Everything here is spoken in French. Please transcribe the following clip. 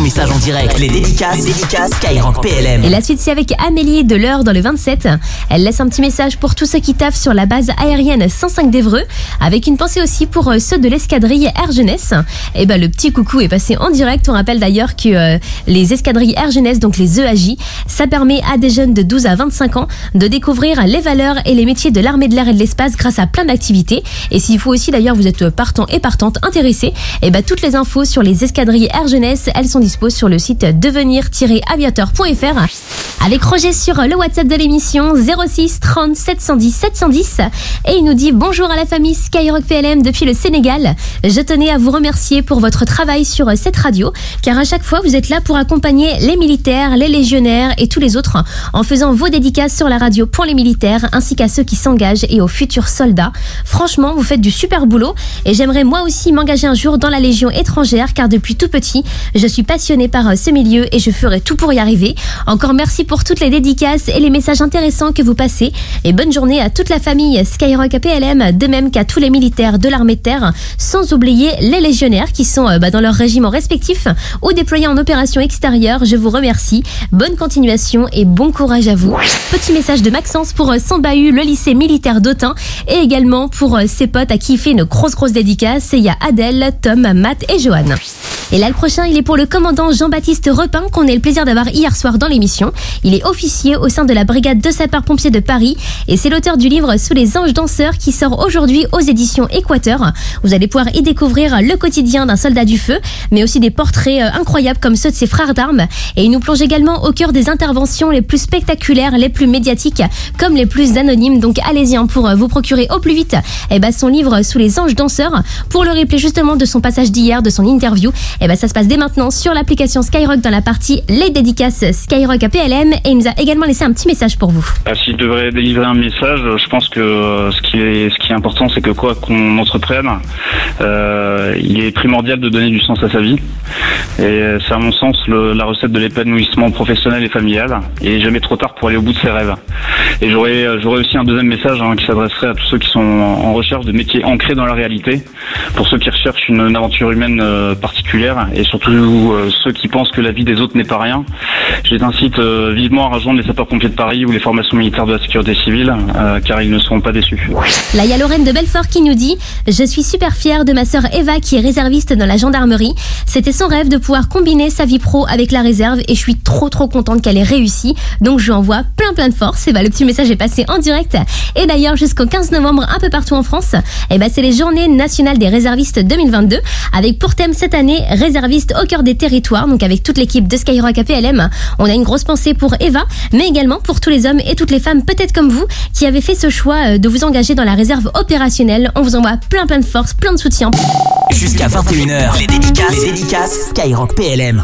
message en direct. Les dédicaces, les PLM. Et la suite, c'est avec Amélie de l'heure dans le 27. Elle laisse un petit message pour tous ceux qui taffent sur la base aérienne 105 d'Evreux, avec une pensée aussi pour euh, ceux de l'escadrille Air Jeunesse. Et ben, le petit coucou est passé en direct. On rappelle d'ailleurs que euh, les escadrilles Air Jeunesse, donc les EAJ, ça permet à des jeunes de 12 à 25 ans de découvrir les valeurs et les métiers de l'armée de l'air et de l'espace grâce à plein d'activités. Et s'il faut aussi d'ailleurs vous êtes partant et partante intéressés, et ben toutes les infos sur les escadrilles Air Jeunesse, elles sont disposées sur le site devenir-aviateur.fr. Avec Roger sur le WhatsApp de l'émission 06 30 710 710 et il nous dit bonjour à la famille Skyrock PLM depuis le Sénégal. Je tenais à vous remercier pour votre travail sur cette radio car à chaque fois vous êtes là pour accompagner les militaires, les légionnaires et tous les autres en faisant vos dédicaces sur la radio pour les militaires ainsi qu'à ceux qui s'engagent et aux futurs soldats. Franchement, vous faites du super boulot et j'aimerais moi aussi m'engager un jour dans la Légion étrangère car depuis tout petit, je suis passionné par euh, ce milieu et je ferai tout pour y arriver. Encore merci pour toutes les dédicaces et les messages intéressants que vous passez et bonne journée à toute la famille Skyrock PLM, de même qu'à tous les militaires de l'armée de terre, sans oublier les légionnaires qui sont euh, bah, dans leurs régiments respectifs ou déployés en opération extérieure. Je vous remercie. Bonne continuation et bon courage à vous. Petit message de Maxence pour euh, son bahut, le lycée militaire d'Autun et également pour ses potes à qui il fait une grosse grosse dédicace. Il y a Adèle, Tom, Matt et Johan. Et là, le prochain, il est pour le commandant Jean-Baptiste Repin, qu'on a le plaisir d'avoir hier soir dans l'émission. Il est officier au sein de la brigade de sapeurs-pompiers de Paris et c'est l'auteur du livre Sous les anges danseurs qui sort aujourd'hui aux éditions Équateur. Vous allez pouvoir y découvrir le quotidien d'un soldat du feu, mais aussi des portraits euh, incroyables comme ceux de ses frères d'armes. Et il nous plonge également au cœur des interventions les plus spectaculaires, les plus médiatiques, comme les plus anonymes. Donc allez-y hein, pour euh, vous procurer au plus vite eh ben, son livre Sous les anges danseurs. Pour le replay justement de son passage d'hier, de son interview, eh ben ça se passe dès maintenant sur l'application Skyrock dans la partie Les dédicaces Skyrock à PLM et il nous a également laissé un petit message pour vous. Ah, devrait délivrer un message, je pense que euh, ce qui est, ce qui est important, c'est que quoi qu'on entreprenne, euh, il est primordial de donner du sens à sa vie. Et c'est à mon sens la recette de l'épanouissement professionnel et familial. Et jamais trop tard pour aller au bout de ses rêves. Et j'aurais aussi un deuxième message hein, qui s'adresserait à tous ceux qui sont en recherche de métiers ancrés dans la réalité, pour ceux qui recherchent une, une aventure humaine euh, particulière et surtout euh, ceux qui pensent que la vie des autres n'est pas rien. Je les incite euh, vivement à rejoindre les sapeurs-pompiers de Paris ou les formations militaires de la sécurité civile, euh, car ils ne seront pas déçus. Là, il y a Lorraine de Belfort qui nous dit Je suis super fière de ma sœur Eva qui est réserviste dans la gendarmerie. C'était son rêve de pouvoir combiner sa vie pro avec la réserve et je suis trop trop contente qu'elle ait réussi. Donc je lui envoie plein plein de force. Et bah, le petit message est passé en direct. Et d'ailleurs, jusqu'au 15 novembre, un peu partout en France, et bah, c'est les journées nationales des réservistes 2022 avec pour thème cette année réservistes au cœur des territoires. Donc avec toute l'équipe de Skyrock APLM, on a une grosse pensée pour Eva, mais également pour tous les hommes et toutes les femmes, peut-être comme vous, qui avez fait ce choix euh, de vous engager dans la réserve opérationnelle. On vous envoie plein plein de force, plein de soutien. Jusqu'à 21h, les dédicaces, les dédicaces Skyrock PLM.